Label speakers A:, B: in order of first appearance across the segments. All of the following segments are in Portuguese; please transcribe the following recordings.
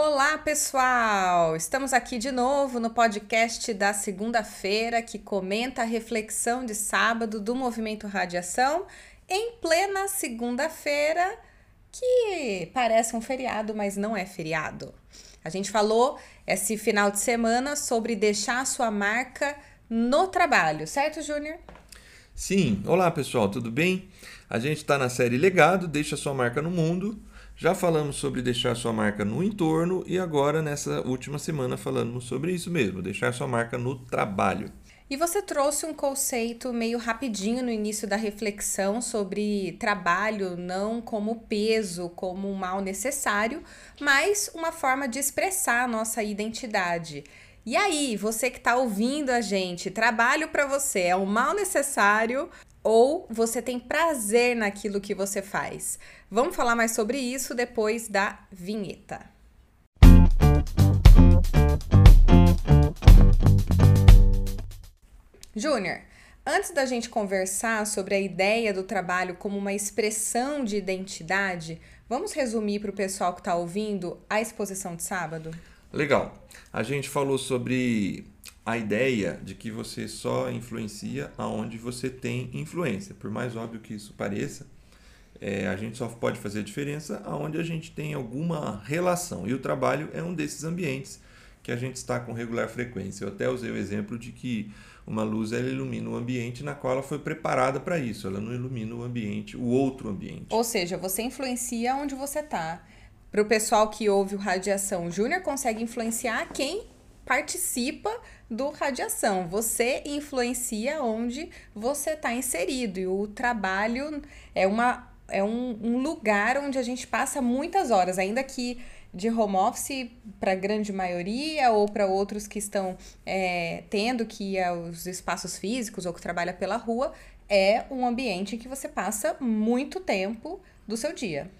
A: Olá, pessoal! Estamos aqui de novo no podcast da segunda-feira que comenta a reflexão de sábado do movimento Radiação em plena segunda-feira, que parece um feriado, mas não é feriado. A gente falou esse final de semana sobre deixar a sua marca no trabalho, certo, Júnior?
B: Sim. Olá, pessoal, tudo bem? A gente está na série Legado, Deixa Sua Marca no Mundo. Já falamos sobre deixar sua marca no entorno e agora, nessa última semana, falamos sobre isso mesmo, deixar sua marca no trabalho.
A: E você trouxe um conceito meio rapidinho no início da reflexão sobre trabalho não como peso, como um mal necessário, mas uma forma de expressar a nossa identidade. E aí, você que está ouvindo a gente, trabalho para você é um mal necessário ou você tem prazer naquilo que você faz? Vamos falar mais sobre isso depois da vinheta. Júnior, antes da gente conversar sobre a ideia do trabalho como uma expressão de identidade, vamos resumir para o pessoal que está ouvindo a exposição de sábado?
B: Legal. A gente falou sobre a ideia de que você só influencia aonde você tem influência. Por mais óbvio que isso pareça, é, a gente só pode fazer diferença aonde a gente tem alguma relação. E o trabalho é um desses ambientes que a gente está com regular frequência. Eu até usei o exemplo de que uma luz ela ilumina o ambiente na qual ela foi preparada para isso. Ela não ilumina o ambiente, o outro ambiente.
A: Ou seja, você influencia onde você está. Para o pessoal que ouve o Radiação Júnior, consegue influenciar quem participa do radiação. Você influencia onde você está inserido. E o trabalho é, uma, é um, um lugar onde a gente passa muitas horas, ainda que de home office para a grande maioria ou para outros que estão é, tendo que ir aos espaços físicos ou que trabalha pela rua, é um ambiente em que você passa muito tempo do seu dia.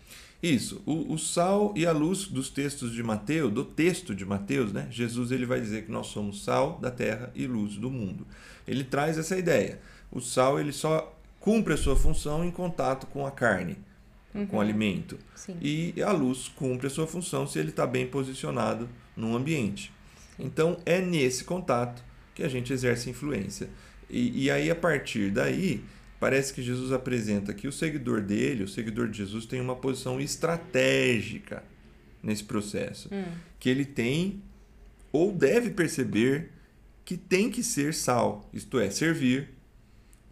B: Isso, o, o, sal e a luz dos textos de Mateus, do texto de Mateus, né? Jesus ele vai dizer que nós somos sal da terra e luz do mundo. Ele traz essa ideia. O sal ele só cumpre a sua função em contato com a carne, uhum. com o alimento.
A: Sim.
B: E a luz cumpre a sua função se ele está bem posicionado no ambiente. Sim. Então é nesse contato que a gente exerce influência. E, e aí, a partir daí, parece que Jesus apresenta que o seguidor dele, o seguidor de Jesus, tem uma posição estratégica nesse processo.
A: Hum.
B: Que ele tem ou deve perceber que tem que ser sal, isto é, servir,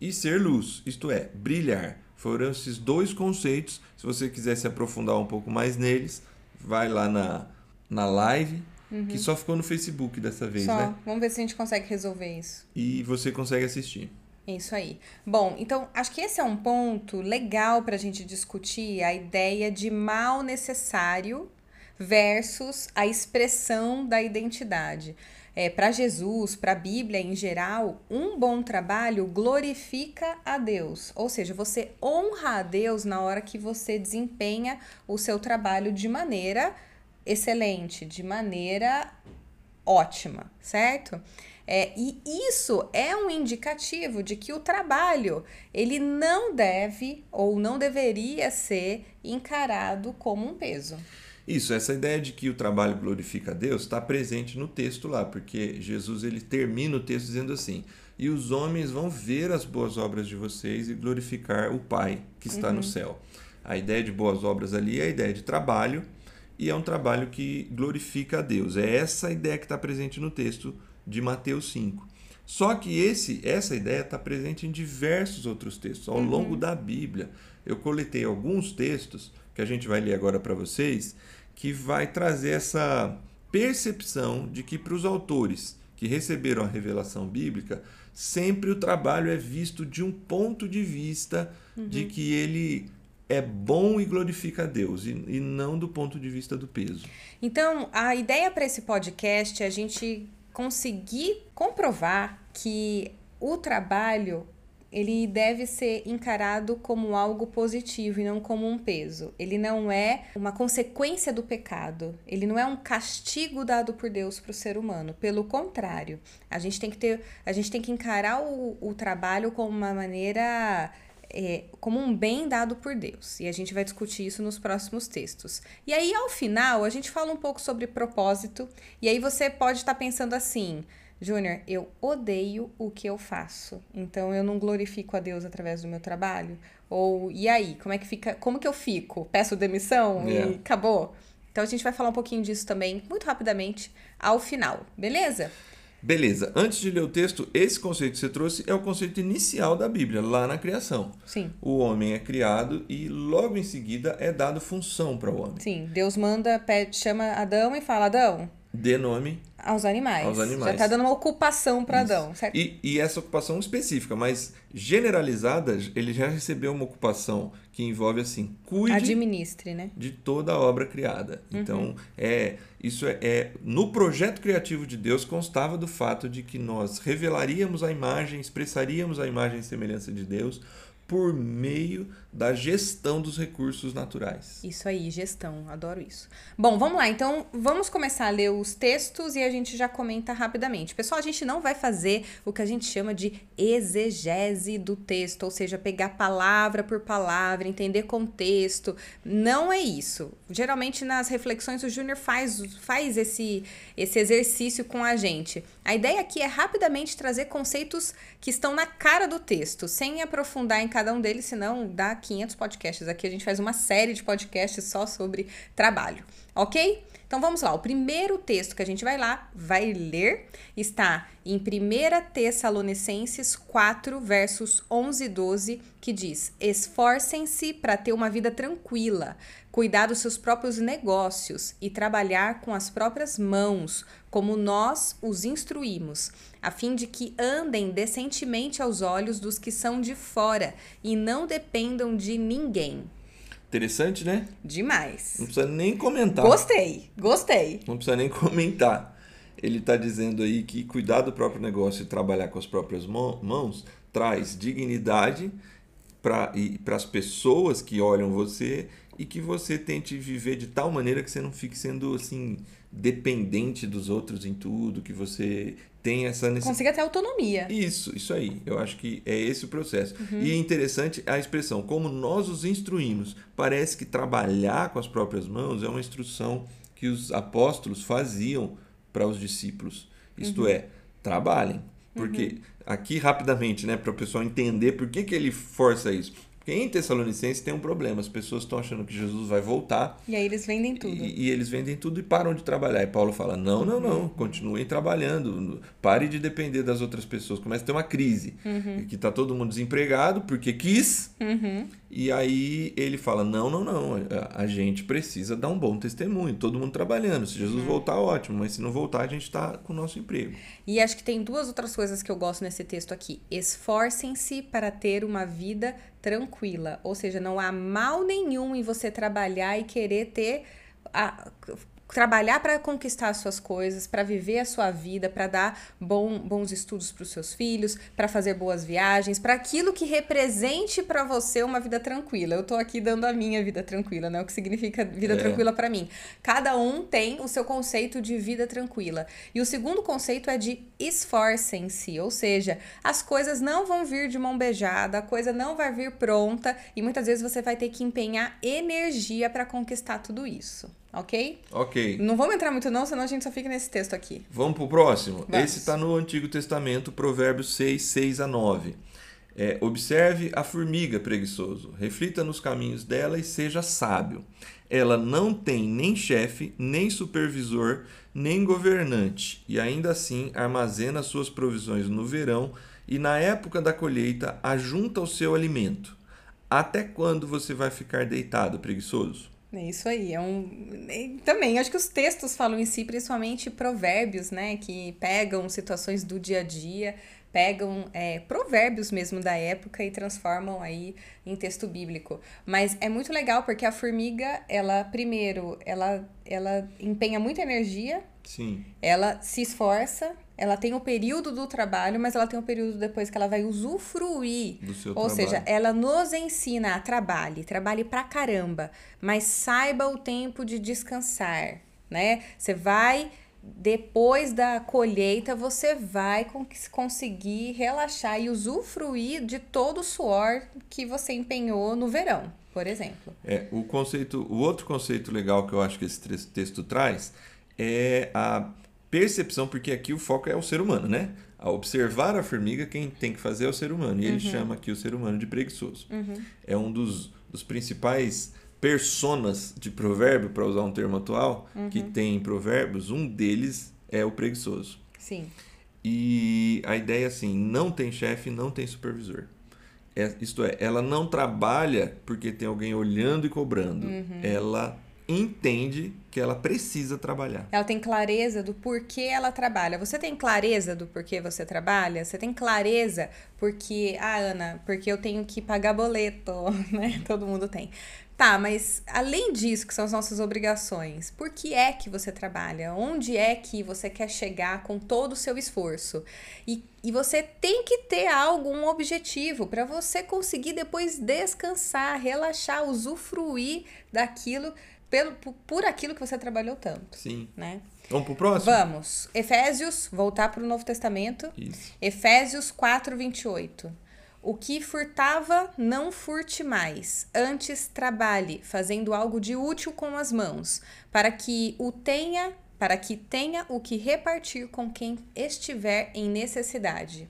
B: e ser luz, isto é, brilhar. Foram esses dois conceitos. Se você quiser se aprofundar um pouco mais neles, vai lá na, na live, uhum. que só ficou no Facebook dessa vez,
A: só.
B: né?
A: Vamos ver se a gente consegue resolver isso.
B: E você consegue assistir.
A: Isso aí. Bom, então acho que esse é um ponto legal para a gente discutir a ideia de mal necessário versus a expressão da identidade. É, para Jesus, para a Bíblia em geral, um bom trabalho glorifica a Deus. Ou seja, você honra a Deus na hora que você desempenha o seu trabalho de maneira excelente, de maneira ótima, certo? É, e isso é um indicativo de que o trabalho ele não deve ou não deveria ser encarado como um peso.
B: Isso, essa ideia de que o trabalho glorifica a Deus está presente no texto lá, porque Jesus ele termina o texto dizendo assim: e os homens vão ver as boas obras de vocês e glorificar o Pai que está uhum. no céu. A ideia de boas obras ali é a ideia de trabalho e é um trabalho que glorifica a Deus. É essa ideia que está presente no texto de Mateus 5. Só que esse, essa ideia está presente em diversos outros textos ao uhum. longo da Bíblia. Eu coletei alguns textos que a gente vai ler agora para vocês, que vai trazer essa percepção de que para os autores que receberam a revelação bíblica, sempre o trabalho é visto de um ponto de vista uhum. de que ele é bom e glorifica a Deus, e, e não do ponto de vista do peso.
A: Então, a ideia para esse podcast é a gente conseguir comprovar que o trabalho ele deve ser encarado como algo positivo e não como um peso. Ele não é uma consequência do pecado. Ele não é um castigo dado por Deus para o ser humano. Pelo contrário, a gente tem que ter, a gente tem que encarar o, o trabalho como uma maneira é, como um bem dado por Deus. E a gente vai discutir isso nos próximos textos. E aí, ao final, a gente fala um pouco sobre propósito. E aí você pode estar pensando assim. Júnior, eu odeio o que eu faço. Então eu não glorifico a Deus através do meu trabalho? Ou e aí, como é que fica? Como que eu fico? Peço demissão
B: Yeah.
A: e acabou? Então a gente vai falar um pouquinho disso também, muito rapidamente, ao final, beleza?
B: Beleza, antes de ler o texto, esse conceito que você trouxe é o conceito inicial da Bíblia, lá na criação.
A: Sim.
B: O homem é criado e logo em seguida é dado função para o homem.
A: Sim, Deus manda, pede, chama Adão e fala: Adão,
B: Dê nome
A: aos animais.
B: Aos animais.
A: Já tá dando uma ocupação para. Adão, certo?
B: E, e essa ocupação específica, mas generalizada, ele já recebeu uma ocupação que envolve assim, cuide
A: Administre, né?
B: de toda a obra criada. Então, é isso é, é no projeto criativo de Deus constava do fato de que nós revelaríamos a imagem, expressaríamos a imagem e semelhança de Deus por meio da gestão dos recursos naturais.
A: Isso aí, gestão, adoro isso. Bom, vamos lá, então vamos começar a ler os textos e a gente já comenta rapidamente. Pessoal, a gente não vai fazer o que a gente chama de exegese do texto, ou seja, pegar palavra por palavra, entender contexto. Não é isso. Geralmente nas reflexões o Júnior faz, faz esse, esse exercício com a gente. A ideia aqui é rapidamente trazer conceitos que estão na cara do texto, sem aprofundar em cada um deles, senão dá 500 podcasts. Aqui a gente faz uma série de podcasts só sobre trabalho, ok? Então vamos lá. O primeiro texto que a gente vai lá, vai ler, está em 1 Tessalonicenses 4, versos 11 e 12, que diz: Esforcem-se para ter uma vida tranquila, cuidar dos seus próprios negócios e trabalhar com as próprias mãos, como nós os instruímos, a fim de que andem decentemente aos olhos dos que são de fora e não dependam de ninguém.
B: Interessante, né?
A: Demais.
B: Não precisa nem comentar.
A: Gostei, gostei.
B: Não precisa nem comentar. Ele está dizendo aí que cuidar do próprio negócio e trabalhar com as próprias mão- mãos traz dignidade para as pessoas que olham você e que você tente viver de tal maneira que você não fique sendo assim dependente dos outros em tudo, que você tem essa necessidade.
A: Consiga ter autonomia.
B: Isso, isso aí. Eu acho que é esse o processo. E é interessante a expressão, como nós os instruímos. Parece que trabalhar com as próprias mãos é uma instrução que os apóstolos faziam para os discípulos. Isto é, trabalhem. Porque aqui rapidamente, né, para o pessoal entender por que, que ele força isso. Porque em Tessalonicenses tem um problema, as pessoas estão achando que Jesus vai voltar
A: E aí eles vendem tudo.
B: e, e eles vendem tudo e param de trabalhar. E Paulo fala: não, não, não, continuem trabalhando, pare de depender das outras pessoas. Começa a ter uma crise, que está todo mundo desempregado porque quis.
A: Uhum.
B: E aí ele fala: não, não, não, a, a gente precisa dar um bom testemunho, todo mundo trabalhando. Se Jesus voltar, ótimo, mas se não voltar, a gente está com o nosso emprego.
A: E acho que tem duas outras coisas que eu gosto nesse texto aqui. Esforcem-se para ter uma vida tranquila. Ou seja, não há mal nenhum em você trabalhar e querer ter. A, trabalhar para conquistar as suas coisas, para viver a sua vida, para dar bom, bons estudos para os seus filhos, para fazer boas viagens, para aquilo que represente para você uma vida tranquila. Eu tô aqui dando a minha vida tranquila, né? O que significa vida
B: É.
A: tranquila para mim. Cada um tem o seu conceito de vida tranquila. E o segundo conceito é de esforcem-se, ou seja, as coisas não vão vir de mão beijada, a coisa não vai vir pronta e muitas vezes você vai ter que empenhar energia para conquistar tudo isso, ok?
B: Ok.
A: Não vamos entrar muito não, senão a gente só fica nesse texto aqui.
B: Vamos pro próximo?
A: Vamos.
B: Esse está no Antigo Testamento, Provérbios 6, 6 a 9. É, observe a formiga preguiçoso, reflita nos caminhos dela e seja sábio. Ela não tem nem chefe, nem supervisor, nem governante, e ainda assim armazena suas provisões no verão e na época da colheita ajunta o seu alimento. Até quando você vai ficar deitado, preguiçoso?
A: É isso aí, é um. e Também, acho que os textos falam em si, principalmente provérbios, né? Que pegam situações do dia a dia, pegam é, provérbios mesmo da época e transformam aí em texto bíblico. Mas é muito legal porque a formiga, ela, primeiro, ela, ela empenha muita energia,
B: Sim.
A: ela se esforça, ela tem o período do trabalho, mas ela tem o período depois que ela vai usufruir
B: Do seu
A: ou
B: trabalho.
A: seja, ela nos ensina a trabalhe, trabalhe pra caramba, mas saiba o tempo de descansar, né? Você vai depois da colheita você vai conseguir relaxar e usufruir de todo o suor que você empenhou no verão, por exemplo.
B: É, o conceito, o outro conceito legal que eu acho que esse texto traz é a percepção, porque aqui o foco é o ser humano, né? A observar a formiga, quem tem que fazer é o ser humano. E ele uhum. chama aqui o ser humano de preguiçoso.
A: Uhum.
B: É um dos, dos principais personas de provérbio, para usar um termo atual, uhum. que tem em provérbios, um deles é o preguiçoso.
A: Sim.
B: E a ideia é assim, não tem chefe, não tem supervisor. É, isto é, ela não trabalha porque tem alguém olhando e cobrando.
A: Uhum.
B: Ela entende que ela precisa trabalhar.
A: Ela tem clareza do porquê ela trabalha. Você tem clareza do porquê você trabalha? Você tem clareza porque, ah, Ana, porque eu tenho que pagar boleto, né? Todo mundo tem. Tá, mas além disso, que são as nossas obrigações, por que é que você trabalha? Onde é que você quer chegar com todo o seu esforço? E, e você tem que ter algum objetivo para você conseguir depois descansar, relaxar, usufruir daquilo pelo, por aquilo que você trabalhou tanto.
B: Sim.
A: Né?
B: Vamos pro próximo?
A: Vamos. Efésios, voltar para o Novo Testamento.
B: Isso.
A: Efésios 4, 28. O que furtava, não furte mais. Antes trabalhe, fazendo algo de útil com as mãos, para que o tenha, para que tenha o que repartir com quem estiver em necessidade.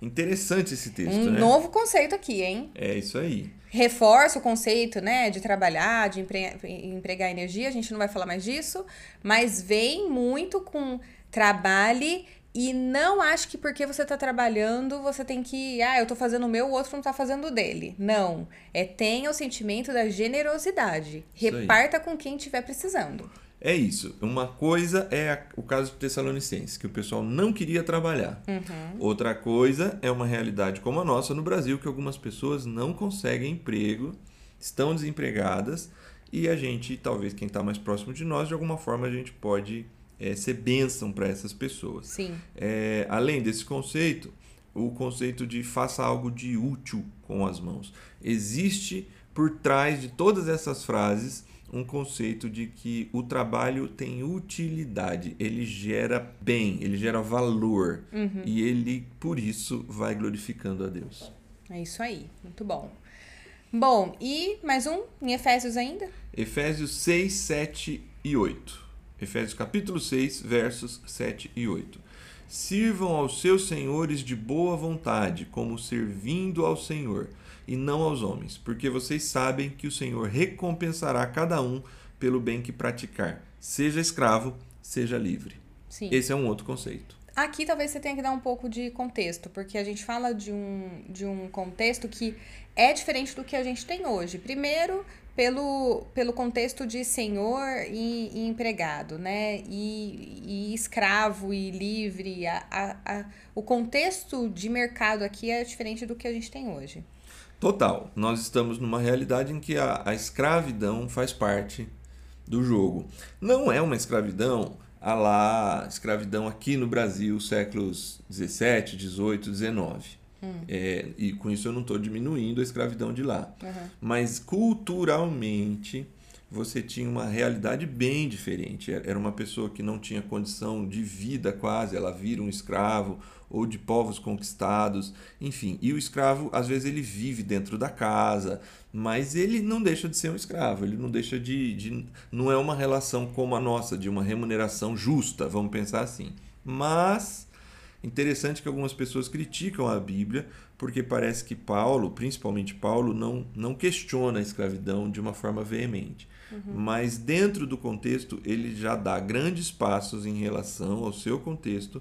B: Interessante esse texto,
A: um
B: né?
A: novo conceito aqui, hein?
B: É isso aí.
A: Reforça o conceito, né, de trabalhar, de empre empregar energia, a gente não vai falar mais disso, mas vem muito com trabalhe e não acho que porque você está trabalhando, você tem que, ah, eu estou fazendo o meu, o outro não está fazendo o dele. Não. É tenha o sentimento da generosidade. Reparta com quem estiver precisando.
B: É isso. Uma coisa é o caso de Tessalonicenses, que o pessoal não queria trabalhar.
A: Uhum.
B: Outra coisa é uma realidade como a nossa no Brasil, que algumas pessoas não conseguem emprego, estão desempregadas, e a gente, talvez quem está mais próximo de nós, de alguma forma a gente pode é, ser bênção para essas pessoas.
A: Sim.
B: É, além desse conceito, o conceito de faça algo de útil com as mãos. Existe por trás de todas essas frases um conceito de que o trabalho tem utilidade, ele gera bem, ele gera valor
A: uhum.
B: e ele, por isso, vai glorificando a Deus.
A: É isso aí, muito bom. Bom, e mais um em Efésios ainda?
B: Efésios 6, 7 e 8. Efésios capítulo 6, versos 7 e 8. Sirvam aos seus senhores de boa vontade, como servindo ao Senhor, e não aos homens, porque vocês sabem que o Senhor recompensará cada um pelo bem que praticar, seja escravo, seja livre.
A: Sim.
B: Esse é um outro conceito.
A: Aqui talvez você tenha que dar um pouco de contexto, porque a gente fala de um, de um contexto que é diferente do que a gente tem hoje. Primeiro, pelo, pelo contexto de senhor e, e empregado, né? E, e, escravo e livre. A, a, a, o contexto de mercado aqui é diferente do que a gente tem hoje.
B: Total. Nós estamos numa realidade em que a, a escravidão faz parte do jogo. Não é uma escravidão a lá escravidão aqui no Brasil, séculos 17, 18, 19.
A: Hum.
B: É, e com isso eu não estou diminuindo a escravidão de lá.
A: Uhum.
B: Mas culturalmente você tinha uma realidade bem diferente. Era uma pessoa que não tinha condição de vida quase, ela vira um escravo ou de povos conquistados, enfim. E o escravo, às vezes, ele vive dentro da casa, mas ele não deixa de ser um escravo, ele não deixa de. de não é uma relação como a nossa, de uma remuneração justa, vamos pensar assim. Mas Interessante que algumas pessoas criticam a Bíblia porque parece que Paulo, principalmente Paulo, não, não questiona a escravidão de uma forma veemente.
A: Uhum.
B: Mas dentro do contexto, ele já dá grandes passos em relação ao seu contexto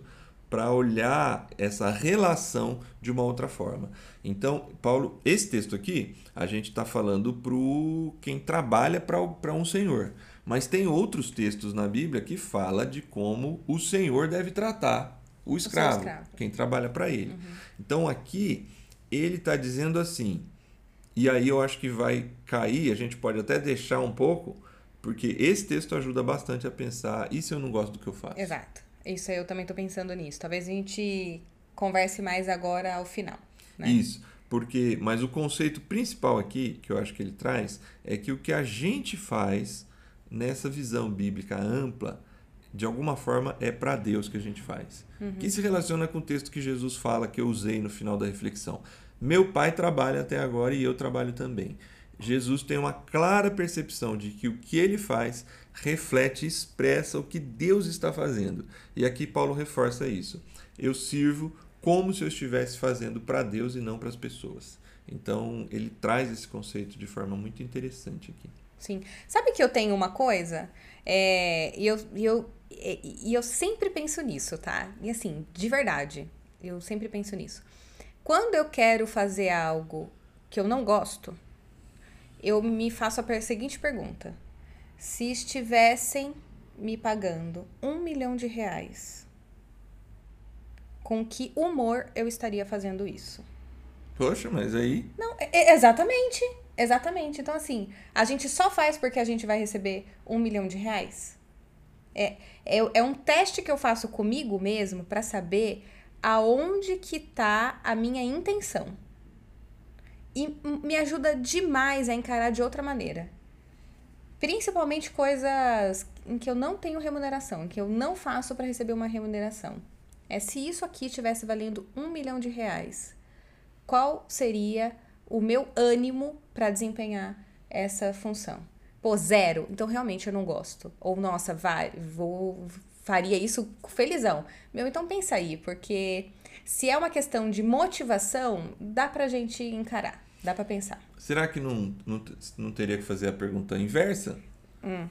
B: para olhar essa relação de uma outra forma. Então, Paulo, esse texto aqui, a gente está falando para quem trabalha para um senhor. Mas tem outros textos na Bíblia que fala de como o senhor deve tratar o escravo, escravo. quem trabalha para ele.
A: Uhum.
B: Então aqui ele está dizendo assim, e aí eu acho que vai cair, a gente pode até deixar um pouco, porque esse texto ajuda bastante a pensar, e se eu não gosto do que eu faço?
A: Exato. Isso aí eu também estou pensando nisso. Talvez a gente converse mais agora ao final. Né?
B: Isso. Porque, mas o conceito principal aqui, que eu acho que ele traz, é que o que a gente faz nessa visão bíblica ampla de alguma forma é para Deus que a gente faz. Uhum. Que se relaciona com o texto que Jesus fala, que eu usei no final da reflexão. Meu pai trabalha até agora e eu trabalho também. Jesus tem uma clara percepção de que o que ele faz reflete e expressa o que Deus está fazendo. E aqui Paulo reforça isso. Eu sirvo como se eu estivesse fazendo para Deus e não para as pessoas. Então, ele traz esse conceito de forma muito interessante aqui.
A: Sim. Sabe que eu tenho uma coisa? É, eu, eu, e, e eu sempre penso nisso, tá? E assim, de verdade, eu sempre penso nisso. Quando eu quero fazer algo que eu não gosto, eu me faço a seguinte pergunta: se estivessem me pagando um milhão de reais, com que humor eu estaria fazendo isso?
B: Poxa, mas aí.
A: Não, exatamente. Exatamente. Então, assim, a gente só faz porque a gente vai receber um milhão de reais? É, é, é um teste que eu faço comigo mesmo para saber aonde que tá a minha intenção. E me ajuda demais a encarar de outra maneira. Principalmente coisas em que eu não tenho remuneração, em que eu não faço para receber uma remuneração. É se isso aqui estivesse valendo um milhão de reais, qual seria o meu ânimo para desempenhar essa função? Pô, zero. Então realmente eu não gosto. Ou nossa, vai, vou faria isso felizão. Meu, então pensa aí, porque se é uma questão de motivação, dá pra gente encarar, dá pra pensar.
B: Será que não, não, não teria que fazer a pergunta inversa?
A: Hum.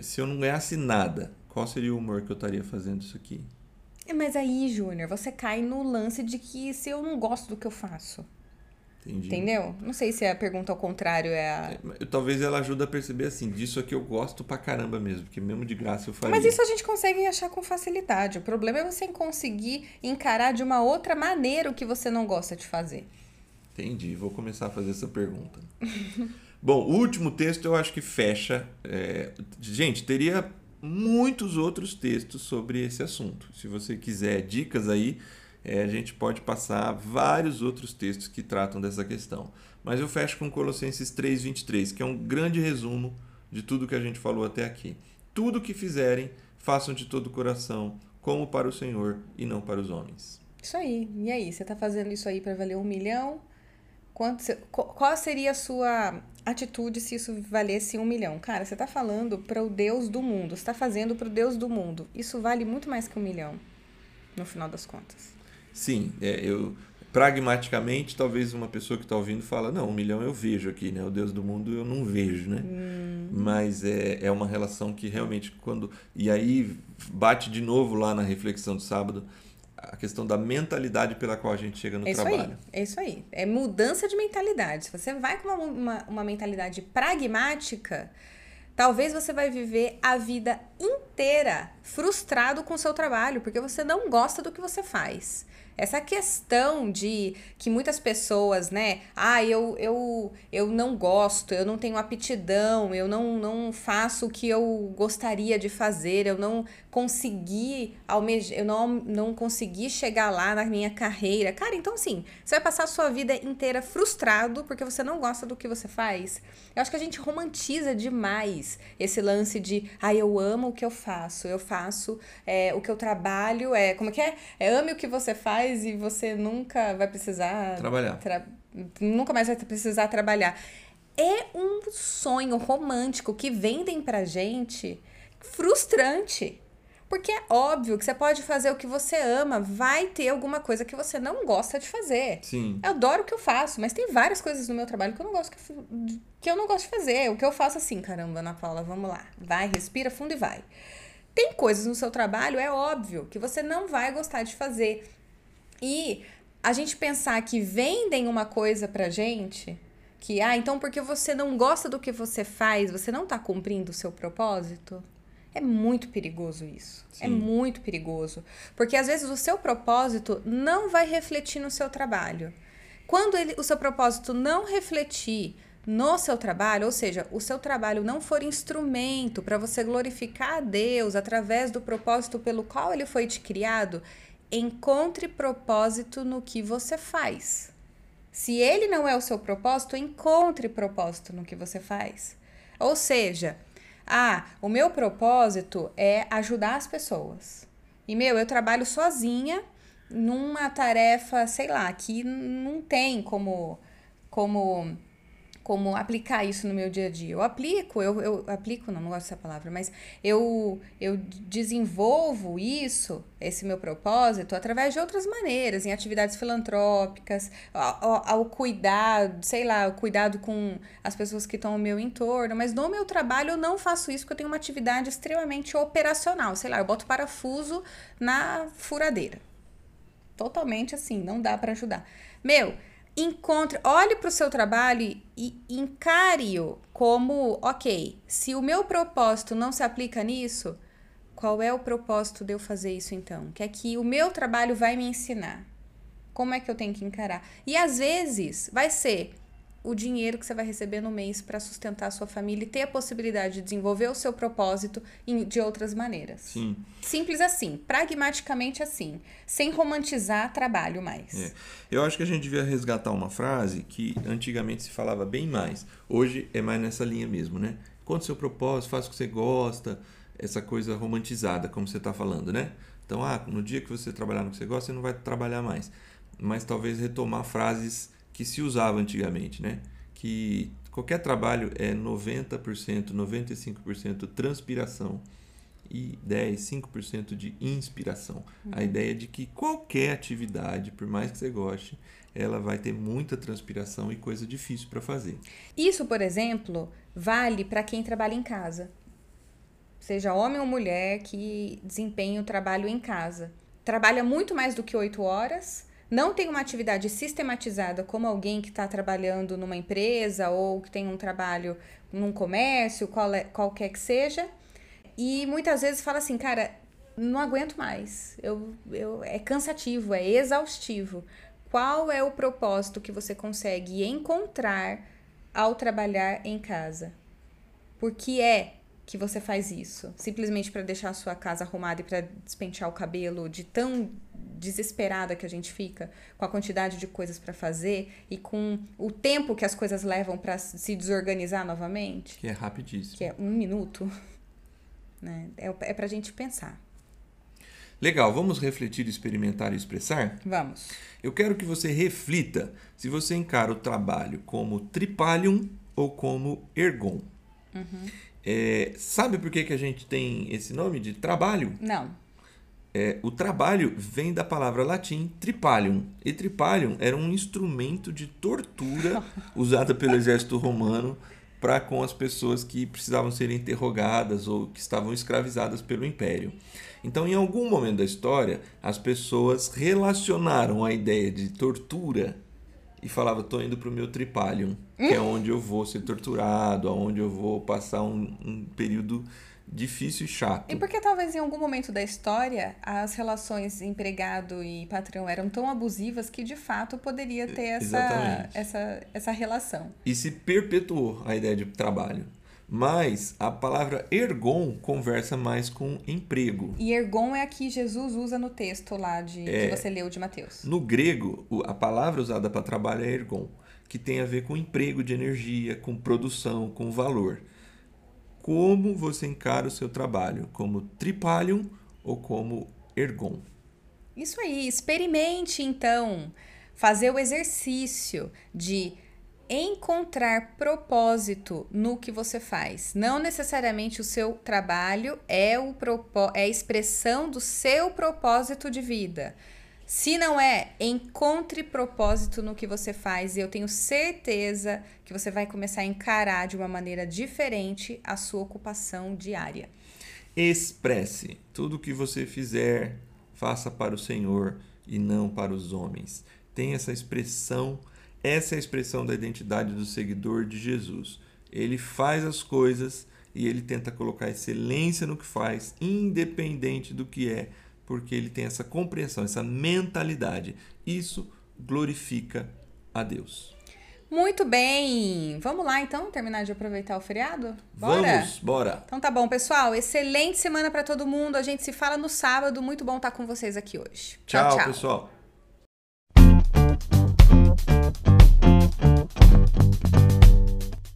B: Se eu não ganhasse nada, qual seria o humor que eu estaria fazendo isso aqui?
A: Mas aí, Júnior, você cai no lance de que se eu não gosto do que eu faço.
B: Entendi.
A: Entendeu? Não sei se a pergunta ao contrário é a.
B: É, talvez ela ajude a perceber assim, disso aqui eu gosto pra caramba mesmo, porque mesmo de graça eu faria.
A: Mas isso a gente consegue achar com facilidade. O problema é você conseguir encarar de uma outra maneira o que você não gosta de fazer.
B: Entendi, vou começar a fazer essa pergunta. Bom, o último texto eu acho que fecha. É... Gente, teria muitos outros textos sobre esse assunto. Se você quiser dicas aí, é, a gente pode passar vários outros textos que tratam dessa questão. Mas eu fecho com Colossenses 3,23, que é um grande resumo de tudo que a gente falou até aqui. Tudo que fizerem, façam de todo o coração, como para o Senhor e não para os homens.
A: Isso aí. E aí, você está fazendo isso aí para valer um milhão? Quanto, qual seria a sua atitude se isso valesse um milhão? Cara, você está falando para o Deus do mundo, você está fazendo para o Deus do mundo. Isso vale muito mais que um milhão, no final das contas.
B: Sim, é, eu pragmaticamente, talvez uma pessoa que está ouvindo fala, não, um milhão eu vejo aqui, né? O Deus do mundo eu não vejo, né?
A: Hum.
B: Mas é, é uma relação que realmente quando... E aí bate de novo lá na reflexão do sábado, a questão da mentalidade pela qual a gente chega no
A: é
B: trabalho.
A: Aí, é isso aí. É mudança de mentalidade. Se você vai com uma, uma, uma mentalidade pragmática, talvez você vai viver a vida inteira frustrado com o seu trabalho, porque você não gosta do que você faz. Essa questão de que muitas pessoas, né? Ah, eu, eu, eu não gosto, eu não tenho aptidão, eu não, não faço o que eu gostaria de fazer, eu não consegui almejar, eu não, não consegui chegar lá na minha carreira. Cara, então assim, você vai passar a sua vida inteira frustrado porque você não gosta do que você faz. Eu acho que a gente romantiza demais esse lance de, ah, eu amo o que eu faço, eu faço é, o que eu trabalho, é, como é que é? É ame o que você faz e você nunca vai precisar...
B: Trabalhar.
A: Tra nunca mais vai precisar trabalhar. É um sonho romântico que vendem pra gente frustrante. Porque é óbvio que você pode fazer o que você ama, vai ter alguma coisa que você não gosta de fazer.
B: Sim.
A: Eu adoro o que eu faço, mas tem várias coisas no meu trabalho que eu não gosto que, que eu não gosto de fazer. O que eu faço assim, caramba, Ana Paula, vamos lá. Vai, respira fundo e vai. Tem coisas no seu trabalho, é óbvio, que você não vai gostar de fazer. E a gente pensar que vendem uma coisa pra gente, que, ah, então porque você não gosta do que você faz, você não tá cumprindo o seu propósito? É muito perigoso isso. É Sim. É muito perigoso. Porque às vezes o seu propósito não vai refletir no seu trabalho. Quando ele, o seu propósito não refletir no seu trabalho, ou seja, o seu trabalho não for instrumento para você glorificar a Deus através do propósito pelo qual ele foi te criado, encontre propósito no que você faz. Se ele não é o seu propósito, encontre propósito no que você faz. Ou seja, Ah, o meu propósito é ajudar as pessoas. E, meu, eu trabalho sozinha numa tarefa, sei lá, que não tem como, como como aplicar isso no meu dia a dia. Eu aplico, eu, eu aplico, não, não gosto dessa palavra, mas eu, eu desenvolvo isso, esse meu propósito, através de outras maneiras, em atividades filantrópicas, ao, ao cuidado, sei lá, o cuidado com as pessoas que estão no meu entorno, mas no meu trabalho eu não faço isso porque eu tenho uma atividade extremamente operacional, sei lá, eu boto parafuso na furadeira. Totalmente assim, não dá para ajudar. Meu, encontre, olhe para o seu trabalho e encare-o como, ok, se o meu propósito não se aplica nisso, qual é o propósito de eu fazer isso então? Que é que o meu trabalho vai me ensinar. Como é que eu tenho que encarar? E às vezes vai ser o dinheiro que você vai receber no mês para sustentar a sua família e ter a possibilidade de desenvolver o seu propósito de outras maneiras.
B: Sim.
A: Simples assim, pragmaticamente assim, sem romantizar trabalho mais.
B: É. Eu acho que a gente devia resgatar uma frase que antigamente se falava bem mais. Hoje é mais nessa linha mesmo, né? Conta o seu propósito, faça o que você gosta, essa coisa romantizada, como você está falando, né? Então, ah, no dia que você trabalhar no que você gosta, você não vai trabalhar mais. Mas talvez retomar frases que se usava antigamente, né? Que qualquer trabalho é 90%, 95% transpiração e 10, 5% de inspiração. Uhum. A ideia de que qualquer atividade, por mais que você goste, ela vai ter muita transpiração e coisa difícil para fazer.
A: Isso, por exemplo, vale para quem trabalha em casa. Seja homem ou mulher que desempenha o trabalho em casa. Trabalha muito mais do que oito horas, não tem uma atividade sistematizada como alguém que está trabalhando numa empresa ou que tem um trabalho num comércio, qual é, qualquer que seja, e muitas vezes fala assim, cara, não aguento mais, eu, eu, é cansativo, é exaustivo. Qual é o propósito que você consegue encontrar ao trabalhar em casa? Por que é que você faz isso? Simplesmente para deixar a sua casa arrumada e para despentear o cabelo de tão desesperada que a gente fica com a quantidade de coisas para fazer e com o tempo que as coisas levam para se desorganizar novamente.
B: Que é rapidíssimo.
A: Que é um minuto. Né? É, é para a gente pensar.
B: Legal, vamos refletir, experimentar e expressar?
A: Vamos.
B: Eu quero que você reflita se você encara o trabalho como tripalium ou como ergon. Uhum. É, sabe por que, que a gente tem esse nome de trabalho?
A: Não.
B: É, o trabalho vem da palavra latim tripalium. E tripalium era um instrumento de tortura usado pelo exército romano para com as pessoas que precisavam ser interrogadas ou que estavam escravizadas pelo império. Então, em algum momento da história, as pessoas relacionaram a ideia de tortura e falavam: "Estou indo para o meu tripalium, que é onde eu vou ser torturado, aonde eu vou passar um, um período difícil e chato.
A: E porque talvez em algum momento da história as relações empregado e patrão eram tão abusivas que de fato poderia ter essa, essa, essa relação.
B: E se perpetuou a ideia de trabalho. Mas a palavra ergon conversa mais com emprego.
A: E ergon é a que Jesus usa no texto lá de é, que você leu de Mateus.
B: No grego, a palavra usada para trabalho é ergon, que tem a ver com emprego de energia, com produção, com valor como você encara o seu trabalho, como tripalium ou como ergon.
A: Isso aí, experimente então fazer o exercício de encontrar propósito no que você faz. Não necessariamente o seu trabalho é, o é a expressão do seu propósito de vida. Se não é, encontre propósito no que você faz e eu tenho certeza que você vai começar a encarar de uma maneira diferente a sua ocupação diária.
B: Expresse tudo o que você fizer, faça para o Senhor e não para os homens. Tem essa expressão, essa é a expressão da identidade do seguidor de Jesus. Ele faz as coisas e ele tenta colocar excelência no que faz, independente do que é porque ele tem essa compreensão, essa mentalidade. Isso glorifica a Deus.
A: Muito bem. Vamos lá então terminar de aproveitar o feriado? Bora?
B: Vamos, bora.
A: Então tá bom, pessoal. Excelente semana para todo mundo. A gente se fala no sábado. Muito bom estar com vocês aqui hoje.
B: tchau, tchau. tchau. pessoal.